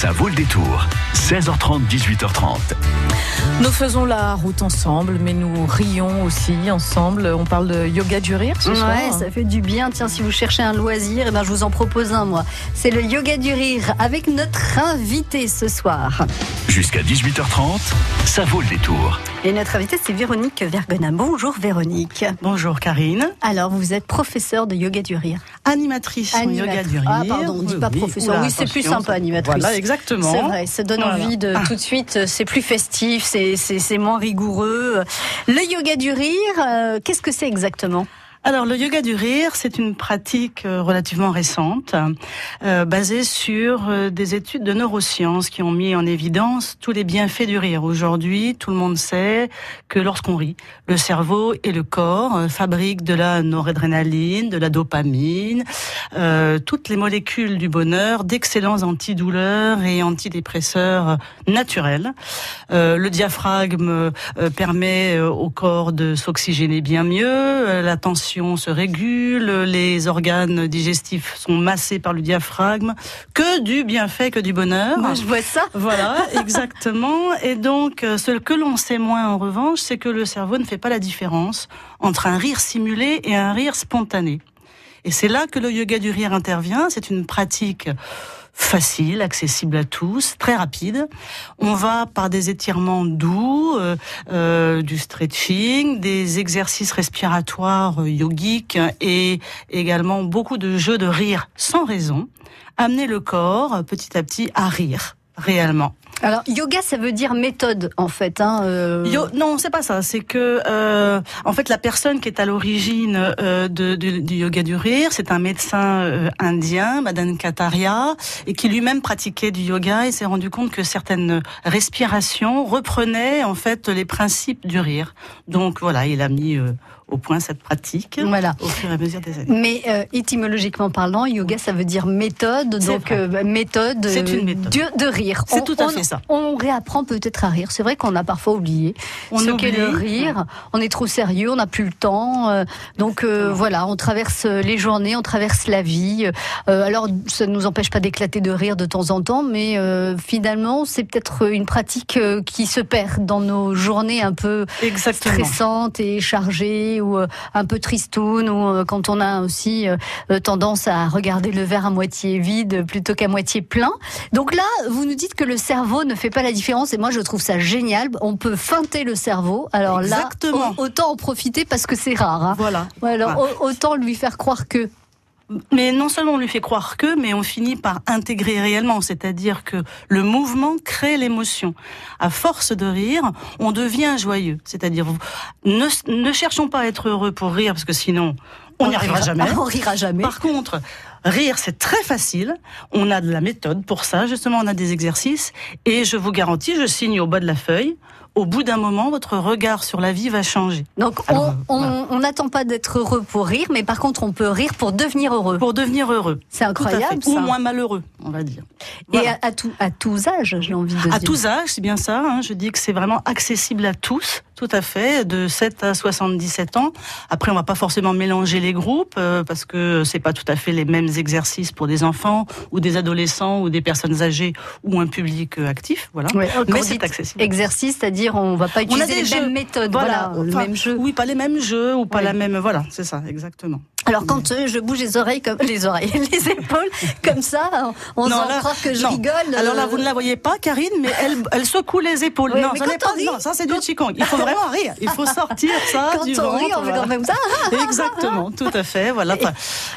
Ça vaut le détour. 16h30, 18h30. Nous faisons la route ensemble, mais nous rions aussi ensemble. On parle de yoga du rire ce soir. Ouais, ça fait du bien. Tiens, si vous cherchez un loisir, eh ben, je vous en propose un, moi. C'est le yoga du rire avec notre invité ce soir. Jusqu'à 18h30, ça vaut le détour. Et notre invité, c'est Véronique Vergona. Bonjour Véronique. Bonjour Karine. Alors, vous êtes professeur de yoga du rire. Animatrice en yoga du rire. Ah, pardon, on dit pas professeur. oui, c'est plus sympa, animatrice. Voilà, exactement. C'est vrai, ça donne envie de tout de suite, euh, c'est plus festif, c'est moins rigoureux. Le yoga du rire, euh, qu'est-ce que c'est exactement? Alors le yoga du rire, c'est une pratique euh, relativement récente, euh, basée sur euh, des études de neurosciences qui ont mis en évidence tous les bienfaits du rire. Aujourd'hui, tout le monde sait que lorsqu'on rit, le cerveau et le corps fabriquent de la noradrénaline, de la dopamine, toutes les molécules du bonheur, d'excellents antidouleurs et antidépresseurs naturels. le diaphragme permet au corps de s'oxygéner bien mieux, la tension se régule, les organes digestifs sont massés par le diaphragme. Que du bienfait, que du bonheur. Moi, je vois ça. Voilà, exactement. Et donc, euh, ce que l'on sait moins, en revanche, c'est que le cerveau ne fait pas la différence entre un rire simulé et un rire spontané. Et c'est là que le yoga du rire intervient. C'est une pratique facile, accessible à tous, très rapide. On va par des étirements doux, euh, euh, du stretching, des exercices respiratoires euh, yogiques et également beaucoup de jeux de rire sans raison, amener le corps petit à petit à rire réellement. Alors yoga, ça veut dire méthode en fait. Hein, euh... non, c'est pas ça. C'est que euh, en fait la personne qui est à l'origine euh, du yoga du rire, c'est un médecin euh, indien, Madan Kataria, et qui lui-même pratiquait du yoga et s'est rendu compte que certaines respirations reprenaient en fait les principes du rire. Donc voilà, il a mis euh, au point cette pratique voilà. au fur et à mesure des années. Mais euh, étymologiquement parlant, yoga, ça veut dire méthode. Donc euh, bah, méthode, c'est une méthode de, rire. C'est tout à fait ça. On réapprend peut-être à rire. C'est vrai qu'on a parfois oublié on ce qu'est le rire. On est trop sérieux, on n'a plus le temps. Euh, donc voilà, on traverse les journées, on traverse la vie. alors ça ne nous empêche pas d'éclater de rire de temps en temps, mais finalement c'est peut-être une pratique qui se perd dans nos journées un peu Exactement. stressantes et chargées ou euh, un peu tristoun ou euh, quand on a aussi euh, tendance à regarder le verre à moitié vide plutôt qu'à moitié plein. Donc là, vous nous dites que le cerveau ne fait pas la différence et moi je trouve ça génial. On peut feinter le cerveau. Alors Exactement. là, autant en profiter parce que c'est rare. Hein. Voilà. Alors autant lui faire croire que mais non seulement on lui fait croire que, mais on finit par intégrer réellement, c'est-à-dire que le mouvement crée l'émotion. À force de rire, on devient joyeux, c'est-à-dire ne, ne cherchons pas à être heureux pour rire, parce que sinon on n'y arrivera jamais. On rira jamais. Par contre, rire c'est très facile. On a de la méthode pour ça, justement, on a des exercices, et je vous garantis, je signe au bas de la feuille, au bout d'un moment, votre regard sur la vie va changer. Donc, on n'attend pas d'être heureux pour rire, mais par contre, on peut rire pour devenir heureux. Pour devenir heureux. C'est incroyable. Ça. Ou moins malheureux, on va dire. Et à, à, tout, à tous âges, j'ai envie de dire. À tous âges, c'est bien ça. Hein. Je dis que c'est vraiment accessible à tous. Tout à fait, de 7 à 77 ans. Après, on va pas forcément mélanger les groupes euh, parce que c'est pas tout à fait les mêmes exercices pour des enfants ou des adolescents ou des personnes âgées ou un public euh, actif. Voilà. Ouais, Mais c'est accessible. Exercice, c'est-à-dire on va pas utiliser les jeux. mêmes méthodes. Voilà, voilà enfin, le même jeu. Oui, pas les mêmes jeux ou pas Oui. la même. Voilà, c'est ça, exactement. Alors quand euh, je bouge les oreilles comme les oreilles, les épaules comme ça, on Non, là, croit que je non. rigole. Alors là, euh, vous ne la voyez pas, Karine, mais elle, elle secoue les épaules. Oui, non, mais ça pas. rit- non, ça c'est du qigong. Il faut vraiment rire. Il faut sortir ça quand du on rit, on fait voilà. même ça. Exactement, tout à fait. Voilà.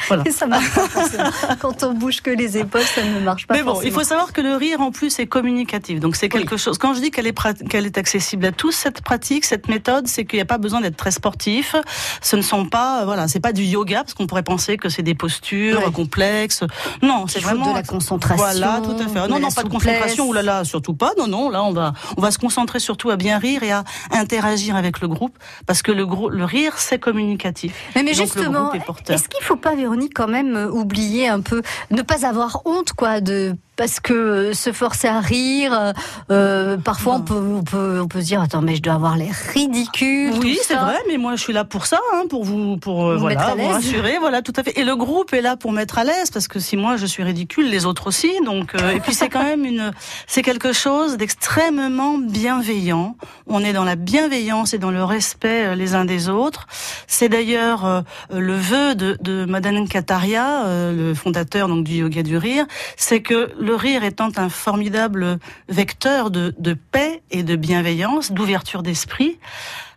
Voilà. Et ça marche pas forcément. Quand on bouge que les épaules, ça ne marche pas Mais bon, forcément. il faut savoir que le rire en plus est communicatif. Donc c'est quelque chose. Quand je dis qu'elle est qu'elle est accessible à tous, cette pratique, cette méthode, c'est qu'il n'y a pas besoin d'être très sportif. Ce ne sont pas, euh, voilà, c'est pas du yoga parce qu'on pourrait penser que c'est des postures Ouais. complexes. Non, c'est vraiment de la concentration, Voilà, tout à fait. Non, non, pas de concentration. Ouh là là, surtout pas. Non, non. Là, on va, on va se concentrer surtout à bien rire et à interagir avec le groupe parce que le gros, le rire, c'est communicatif. Mais, mais Donc, le justement, est-ce qu'il faut pas, Véronique, quand même euh, oublier un peu, ne pas avoir honte, quoi, de parce que se forcer à rire, euh, parfois on peut, on peut, on peut se dire attends mais je dois avoir l'air ridicule. Oui, c'est vrai, mais moi je suis là pour ça, hein, pour vous, pour euh, voilà, vous rassurer, voilà, tout à fait. Et le groupe est là pour mettre à l'aise, parce que si moi je suis ridicule, les autres aussi. Donc, euh, et puis c'est quand même une, c'est quelque chose d'extrêmement bienveillant. On est dans la bienveillance et dans le respect euh, les uns des autres. C'est d'ailleurs le vœu de, de Madame Kataria, le fondateur donc du yoga du rire, c'est que le rire étant un formidable vecteur de, paix et de bienveillance, d'ouverture d'esprit,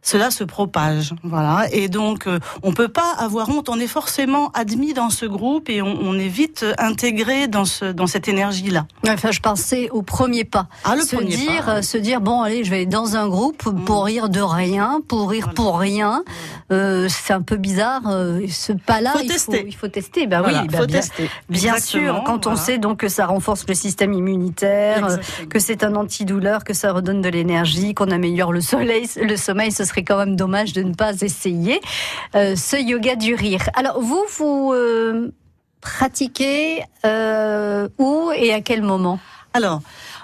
cela se propage. Voilà. Et donc, euh, on peut pas avoir honte. On est forcément admis dans ce groupe et on, on est vite intégré dans ce dans cette énergie-là. Enfin, je pensais au premier pas. Ah, le se premier dire, pas. se dire, bon, allez, je vais dans un groupe pour Mm. rire de rien, pour rire pour rien. Euh, c'est un peu bizarre. euh, ce pas-là, Faut il, il faut tester. Ben Voilà, oui, ben faut bien, tester. bien sûr. Quand on sait donc que ça renforce le système immunitaire, euh, Exactement. que c'est un antidouleur, que ça redonne de l'énergie, qu'on améliore le soleil, le sommeil, ce serait quand même dommage de ne pas essayer euh, ce yoga du rire. Alors vous, vous euh, pratiquez euh, où et à quel moment? Alors,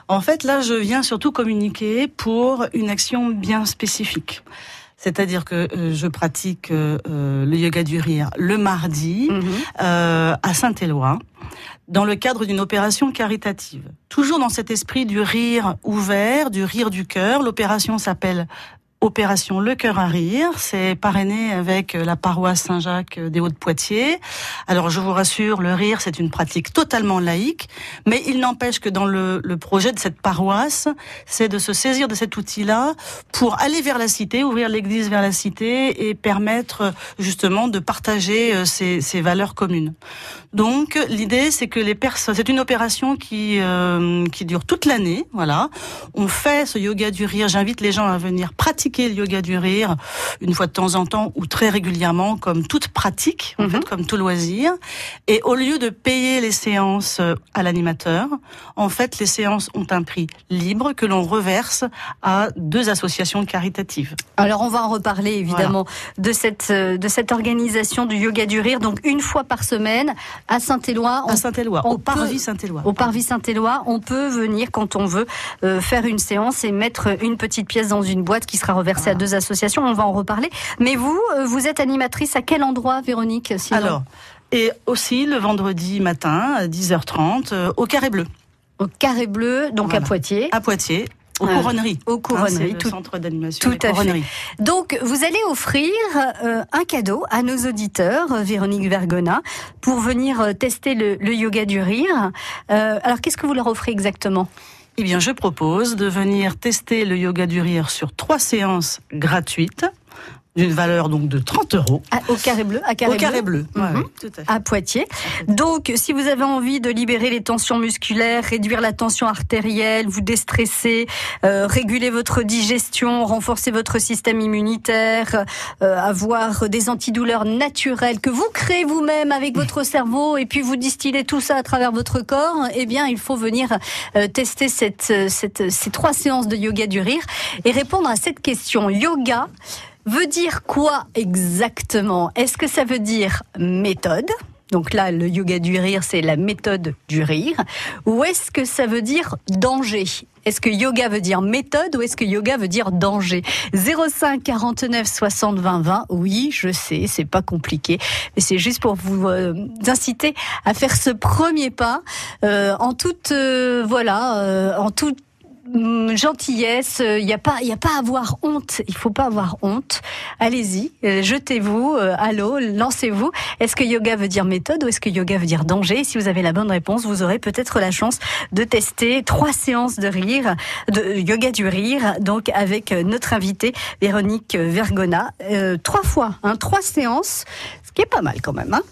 en fait, là, je viens surtout communiquer pour une action bien spécifique. C'est-à-dire que je pratique euh, le yoga du rire le mardi Mhm. euh, à Saint-Éloi dans le cadre d'une opération caritative. Toujours dans cet esprit du rire ouvert, du rire du cœur. L'opération s'appelle Opération Le Cœur à Rire. C'est parrainé avec la paroisse Saint-Jacques des Hauts-de-Poitiers. Alors je vous rassure, le rire c'est une pratique totalement laïque, mais il n'empêche que dans le, le projet de cette paroisse, c'est de se saisir de cet outil-là pour aller vers la cité, ouvrir l'église vers la cité et permettre justement de partager euh, ces, ces valeurs communes. Donc l'idée c'est que les personnes, c'est une opération qui euh, qui dure toute l'année, voilà. On fait ce yoga du rire. J'invite les gens à venir pratiquer le yoga du rire une fois de temps en temps ou très régulièrement, comme toute pratique, en Mhm. fait, comme tout loisir. Et au lieu de payer les séances euh, à l'animateur, en fait, les séances ont un prix libre que l'on reverse à deux associations caritatives. Alors on va en reparler évidemment de cette euh, de cette organisation du yoga du rire. Donc une fois par semaine à Saint-Éloi, À Saint-Éloi, au Parvis Saint-Éloi. Au Parvis Saint-Éloi, on peut venir quand on veut euh, faire une séance et mettre une petite pièce dans une boîte qui sera reversée à deux associations. On va en reparler. Mais vous, euh, vous êtes animatrice à quel endroit, Véronique sinon Alors, et aussi le vendredi matin à 10h30 euh, au Carré Bleu, au Carré Bleu, donc à. Poitiers. à Poitiers, aux Euh, couronneries. aux Hein, couronneries, tout- centre d'animation tout à fait. Donc, vous allez offrir euh, un cadeau à nos auditeurs, euh, Véronique Vergona, pour venir euh, tester le, le yoga du rire. Euh, alors, qu'est-ce que vous leur offrez exactement? Eh bien, je propose de venir tester le yoga du rire sur trois séances gratuites, d'une valeur donc de 30 euros. Ah, Au Carré Bleu, à Carré au carré bleu. Mhm. Ouais, ouais, tout à fait. à Poitiers. Donc, si vous avez envie de libérer les tensions musculaires, réduire la tension artérielle, vous déstresser, euh, réguler votre digestion, renforcer votre système immunitaire, euh, avoir des antidouleurs naturelles que vous créez vous-même avec votre cerveau et puis vous distillez tout ça à travers votre corps, eh bien, il faut venir euh, tester cette, cette, ces trois séances de yoga du rire et répondre à cette question. Yoga veut dire quoi exactement? Est-ce que ça veut dire méthode? Donc là, le yoga du rire, c'est la méthode du rire. Ou est-ce que ça veut dire danger? Est-ce que yoga veut dire méthode ou est-ce que yoga veut dire danger? 05 49 60 20 20. Oui, je sais, c'est pas compliqué, mais c'est juste pour vous euh, inciter à faire ce premier pas euh, en toute euh, voilà, euh, en toute gentillesse, il n'y a pas, il y a pas à avoir honte. Il faut pas avoir honte. Allez-y, euh, jetez-vous euh, à l'eau, lancez-vous. Est-ce que yoga veut dire méthode ou est-ce que yoga veut dire danger? Si vous avez la bonne réponse, vous aurez peut-être la chance de tester trois séances de rire, de yoga du rire, donc avec euh, notre invitée Véronique Vergona, Euh, trois fois, hein, trois séances, ce qui est pas mal quand même. Hein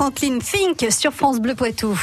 Franklin Fink sur France Bleu Poitou.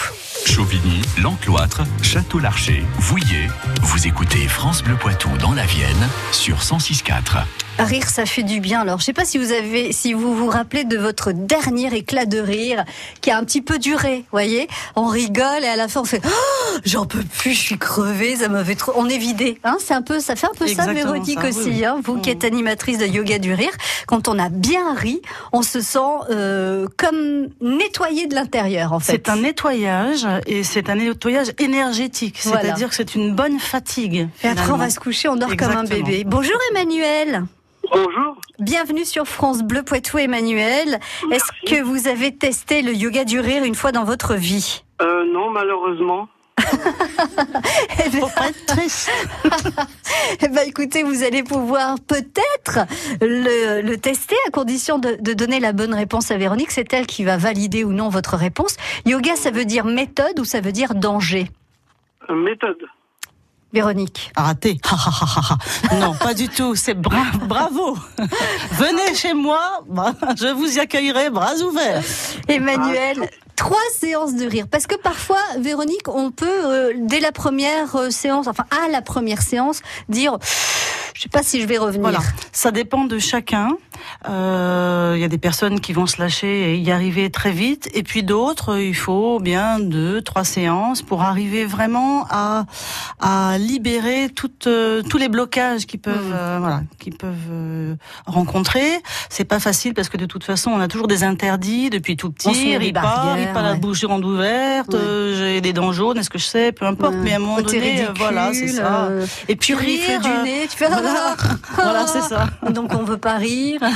Chauvigny, L'Encloître, Château-Larcher, Vouillé. Vous écoutez France Bleu Poitou dans la Vienne sur 106.4. Rire, ça fait du bien. Alors, je sais pas si vous avez, si vous vous rappelez de votre dernier éclat de rire qui a un petit peu duré. Voyez, on rigole et à la fin on fait, Oh, j'en peux plus, je suis crevée, ça m'avait trop. On est vidé. Hein, c'est un peu, ça fait un peu ça, Véronique ça, aussi. oui. Hein, vous qui êtes animatrice de yoga du rire, quand on a bien ri, on se sent euh, comme nettoyé de l'intérieur en fait. C'est un nettoyage et c'est un nettoyage énergétique. Voilà. C'est-à-dire que c'est une bonne fatigue. Et après, on finalement. va se coucher, on dort comme un bébé. Bonjour Emmanuel. Bonjour. Bienvenue sur France Bleu Poitou Emmanuel. Est-ce que vous avez testé le yoga du rire une fois dans votre vie? Euh, non, malheureusement. Eh Faut pas être triste. eh ben, écoutez, vous allez pouvoir peut-être le, le tester à condition de, de donner la bonne réponse à Véronique. C'est elle qui va valider ou non votre réponse. Yoga, ça veut dire méthode ou ça veut dire danger? Euh, méthode. Véronique. Raté. Ha, ha. non, pas du tout. C'est bra bravo. Venez chez moi, bah, je vous y accueillerai bras ouverts. Emmanuel, trois séances de rire. Parce que parfois, Véronique, on peut, euh, dès la première euh, séance, enfin à la première séance, dire, je sais pas si je vais revenir. Voilà, ça dépend de chacun. Euh, Il y a des personnes qui vont se lâcher et y arriver très vite, et puis d'autres, il faut bien deux, trois séances pour arriver vraiment à, à libérer toutes, euh, tous les blocages qui peuvent, Mm. euh, voilà, qui peuvent euh, rencontrer. C'est pas facile parce que de toute façon, on a toujours des interdits depuis tout On se petit. met des Ris pas, barrières, pas la ouais. bouche grande ouverte. Ouais. euh, J'ai des dents jaunes, est-ce que je sais, peu importe. Ouais. Mais à un moment donné, euh, voilà, c'est ça. euh, Et puis tu rire, du euh, nez, tu fais voilà. Voilà, c'est ça. Donc on veut pas rire.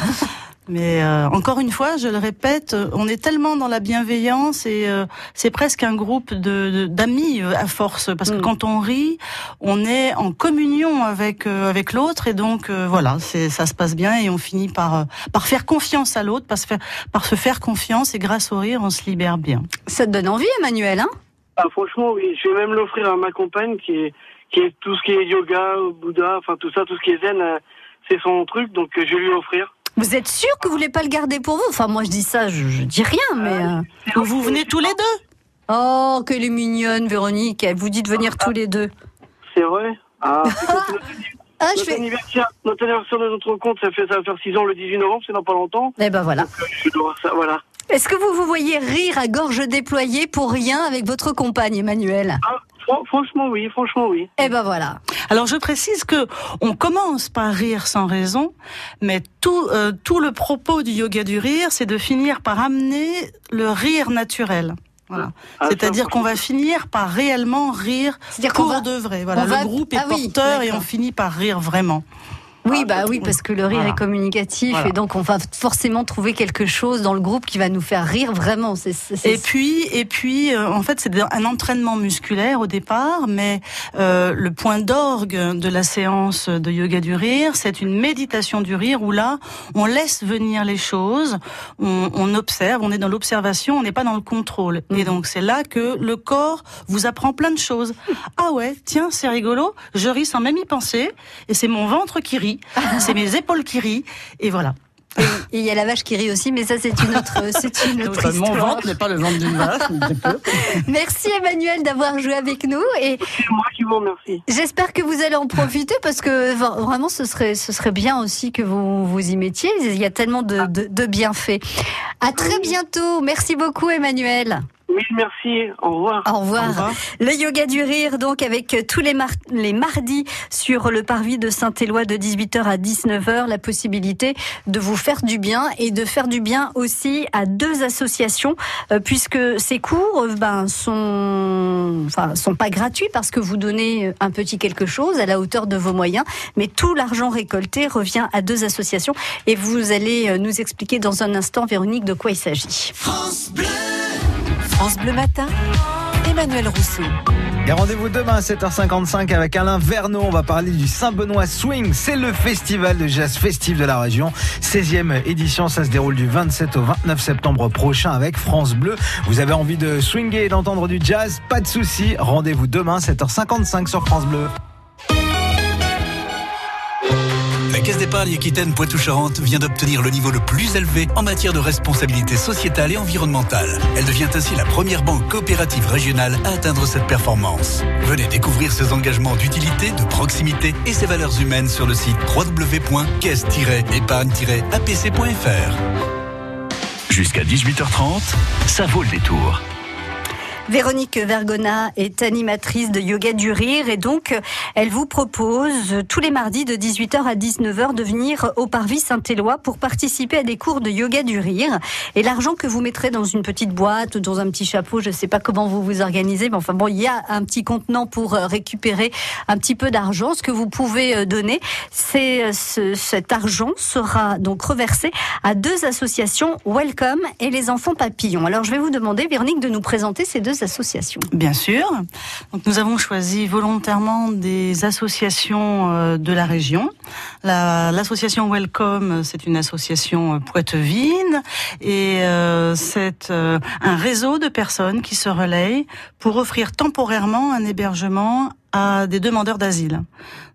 Mais euh, encore une fois, je le répète, euh, on est tellement dans la bienveillance et euh, c'est presque un groupe de de- d'amis euh, à force parce que Mm. quand on rit, on est en communion avec euh, avec l'autre et donc euh, voilà, c'est ça se passe bien et on finit par euh, par faire confiance à l'autre, par se faire par se faire confiance et grâce au rire, on se libère bien. Ça te donne envie, Emmanuel, hein? Ah, franchement, oui. Je vais même l'offrir à ma compagne qui est, qui est tout ce qui est yoga, Bouddha, enfin tout ça, tout ce qui est zen, euh, c'est son truc, donc euh, je vais lui offrir. Vous êtes sûr que vous voulez pas le garder pour vous? Enfin, moi je dis ça, je, je dis rien, mais. euh, Ou vous venez tous les deux? Oh, qu'elle est mignonne, Véronique. Elle vous dit de venir tous les deux. C'est vrai? Ah, Ah, je notre fais. anniversaire, notre anniversaire de notre compte, ça fait ça va faire 6 ans le 18 novembre, c'est dans pas longtemps. Eh ben voilà. Donc, euh, je dois ça, voilà. Est-ce que vous vous voyez rire à gorge déployée pour rien avec votre compagne, Emmanuel? Ah, fran- franchement, oui, franchement, oui. Eh ben voilà. Alors je précise que on commence par rire sans raison, mais tout euh, tout le propos du yoga du rire, c'est de finir par amener le rire naturel. Voilà. Ah, C'est-à-dire qu'on va finir par réellement rire pour va. de vrai. Voilà, on le va- groupe est Ah oui, porteur et on finit par rire vraiment. Oui, Ah, bah oui, parce que le rire Voilà. est communicatif Voilà. et donc on va forcément trouver quelque chose dans le groupe qui va nous faire rire vraiment. Et puis, et puis, euh, en fait, c'est un entraînement musculaire au départ, mais euh, le point d'orgue de la séance de yoga du rire, c'est une méditation du rire où là, on laisse venir les choses, on, on observe, on est dans l'observation, on n'est pas dans le contrôle. Et donc, c'est là que le corps vous apprend plein de choses. Ah ouais, tiens, c'est rigolo, je ris sans même y penser, et c'est mon ventre qui rit, c'est mes épaules qui rient, et voilà. et il y a la vache qui rit aussi, mais ça c'est une autre, c'est une autre Mon histoire. ventre n'est pas le ventre d'une vache, un petit peu. Merci Emmanuel d'avoir joué avec nous et C'est moi qui vous remercie. j'espère que vous allez en profiter parce que vraiment ce serait, ce serait bien aussi que vous vous y mettiez. Il y a tellement de, de, de bienfaits. À très bientôt. Merci beaucoup Emmanuel. Oui, merci. Au revoir. Au revoir. Au revoir. Le yoga du rire, donc, avec tous les, mar- les mardis sur le parvis de Saint-Éloi de 18h à 19h, la possibilité de vous faire du bien et de faire du bien aussi à deux associations, euh, puisque ces cours, euh, ben, sont, enfin, sont pas gratuits parce que vous donnez un petit quelque chose à la hauteur de vos moyens, mais tout l'argent récolté revient à deux associations et vous allez euh, nous expliquer dans un instant, Véronique, de quoi il s'agit. France Bleu Matin, Emmanuel Rousseau. Et rendez-vous demain à 7h55 avec Alain Vernon. On va parler du Saint-Benoît Swing. C'est le festival de jazz festif de la région. 16e édition. Ça se déroule du 27 au 29 septembre prochain avec France Bleu. Vous avez envie de swinger et d'entendre du jazz? Pas de souci. Rendez-vous demain 7h55 sur France Bleu. La Caisse d'épargne Aquitaine Poitou-Charentes vient d'obtenir le niveau le plus élevé en matière de responsabilité sociétale et environnementale. Elle devient ainsi la première banque coopérative régionale à atteindre cette performance. Venez découvrir ses engagements d'utilité, de proximité et ses valeurs humaines sur le site www.caisse-épargne-apc.fr. Jusqu'à 18h30, ça vaut le détour. Véronique Vergona est animatrice de Yoga du Rire et donc elle vous propose tous les mardis de 18h à 19h de venir au Parvis Saint-Éloi pour participer à des cours de Yoga du Rire. Et l'argent que vous mettrez dans une petite boîte ou dans un petit chapeau, je ne sais pas comment vous vous organisez, mais enfin bon, il y a un petit contenant pour euh, récupérer un petit peu d'argent. Ce que vous pouvez euh, donner, c'est euh, ce- cet argent sera donc reversé à deux associations, Welcome et les Enfants Papillons. Alors je vais vous demander, Véronique, de nous présenter ces deux Bien sûr. Donc nous avons choisi volontairement des associations euh, de la région. La- L'association Welcome, c'est une association euh, poitevine et euh, c'est euh, un réseau de personnes qui se relayent pour offrir temporairement un hébergement à des demandeurs d'asile.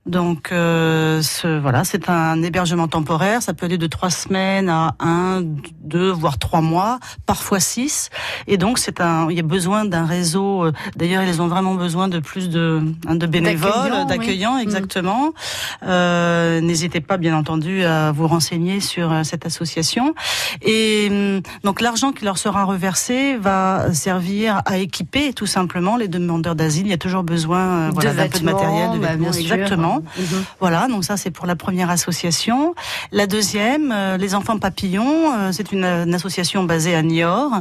Donc euh, ce, voilà, c'est un hébergement temporaire. Ça peut aller de trois semaines à un, deux, voire trois mois, parfois six. Et donc c'est un, il y a besoin d'un réseau. euh, D'ailleurs, ils ont vraiment besoin de plus de, hein, de bénévoles, D'accueillants, oui. d'accueillants, exactement. Euh, N'hésitez pas, bien entendu, à vous renseigner sur euh, cette association. Et hum, donc l'argent qui leur sera reversé va servir à équiper tout simplement les demandeurs d'asile. Il y a toujours besoin euh, voilà, d'un peu de matériel, de bah, vêtements, bien sûr. Mhm. Voilà, donc ça c'est pour la première association. La deuxième, euh, les enfants papillons, euh, c'est une, une association basée à Niort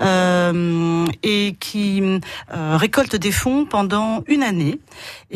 euh, et qui euh, récolte des fonds pendant une année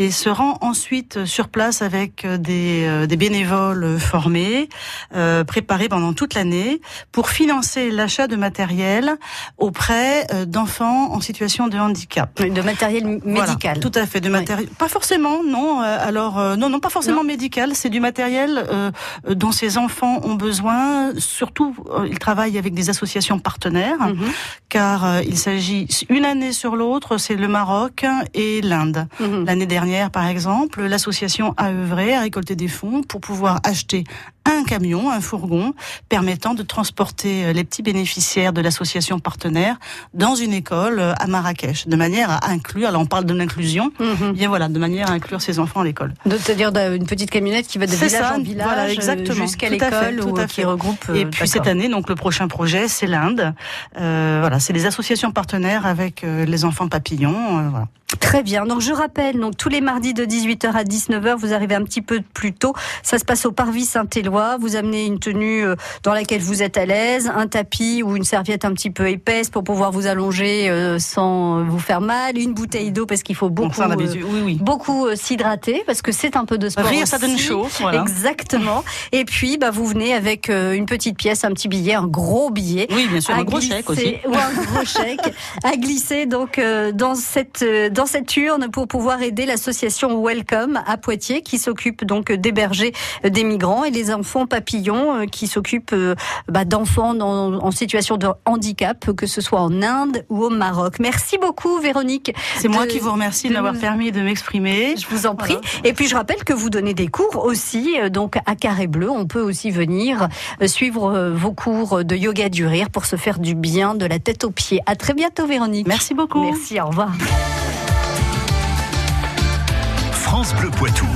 et se rend ensuite sur place avec euh, des, euh, des bénévoles formés, euh, préparés pendant toute l'année pour financer l'achat de matériel auprès euh, d'enfants en situation de handicap. De matériel Voilà, médical. tout à fait, de matériel. Pas forcément, non. alors euh, non, non, pas forcément médical. C'est du matériel euh, dont ces enfants ont besoin. Surtout, ils travaillent avec des associations partenaires, Mhm. car il s'agit une année sur l'autre, c'est le Maroc et l'Inde. Mhm. L'année dernière, par exemple, l'association a œuvré à récolter des fonds pour pouvoir acheter un camion, un fourgon, permettant de transporter euh, les petits bénéficiaires de l'association partenaire dans une école euh, à Marrakech, de manière à inclure, alors on parle de l'inclusion, Mhm. bien voilà, de manière à inclure ces enfants à l'école. Donc, C'est-à-dire d'un- une petite camionnette qui va de C'est village ça, en village voilà, euh, exactement. jusqu'à Tout à fait, l'école tout ou à qui regroupe. Et puis cette année, donc le prochain projet, c'est l'Inde. Euh, voilà, c'est les associations partenaires avec les enfants papillons. euh, voilà. Très bien. Donc je rappelle, donc tous les mardis de 18h à 19h, vous arrivez un petit peu plus tôt. Ça se passe au Parvis Saint-Éloi. Vous amenez une tenue euh, dans laquelle vous êtes à l'aise, un tapis ou une serviette un petit peu épaisse pour pouvoir vous allonger euh, sans vous faire mal, une bouteille d'eau parce qu'il faut beaucoup, euh, oui, oui. beaucoup euh, s'hydrater parce que c'est un peu de sport. Rire, ça donne chaud. Voilà. Exactement. Et puis, bah, vous venez avec euh, une petite pièce, un petit billet, un gros billet. Oui, bien sûr, un gros glisser- chèque aussi. Ou un gros chèque à glisser donc euh, dans cette euh, dans cette urne pour pouvoir aider l'association Welcome à Poitiers qui s'occupe donc d'héberger euh, des migrants et les enfants papillons euh, qui s'occupent euh, bah, d'enfants en situation de handicap que ce soit en Inde ou au Maroc. Merci beaucoup Véronique. C'est moi qui vous remercie de de m'avoir nous- permis de m'exprimer. Je vous en prie. Voilà. Et puis je rappelle que vous donnez des cours aussi, euh, donc à Carré Bleu. On peut aussi venir suivre vos cours de yoga du rire pour se faire du bien de la tête aux pieds. À très bientôt, Véronique. Merci beaucoup. Merci, au revoir. France Bleu Poitou.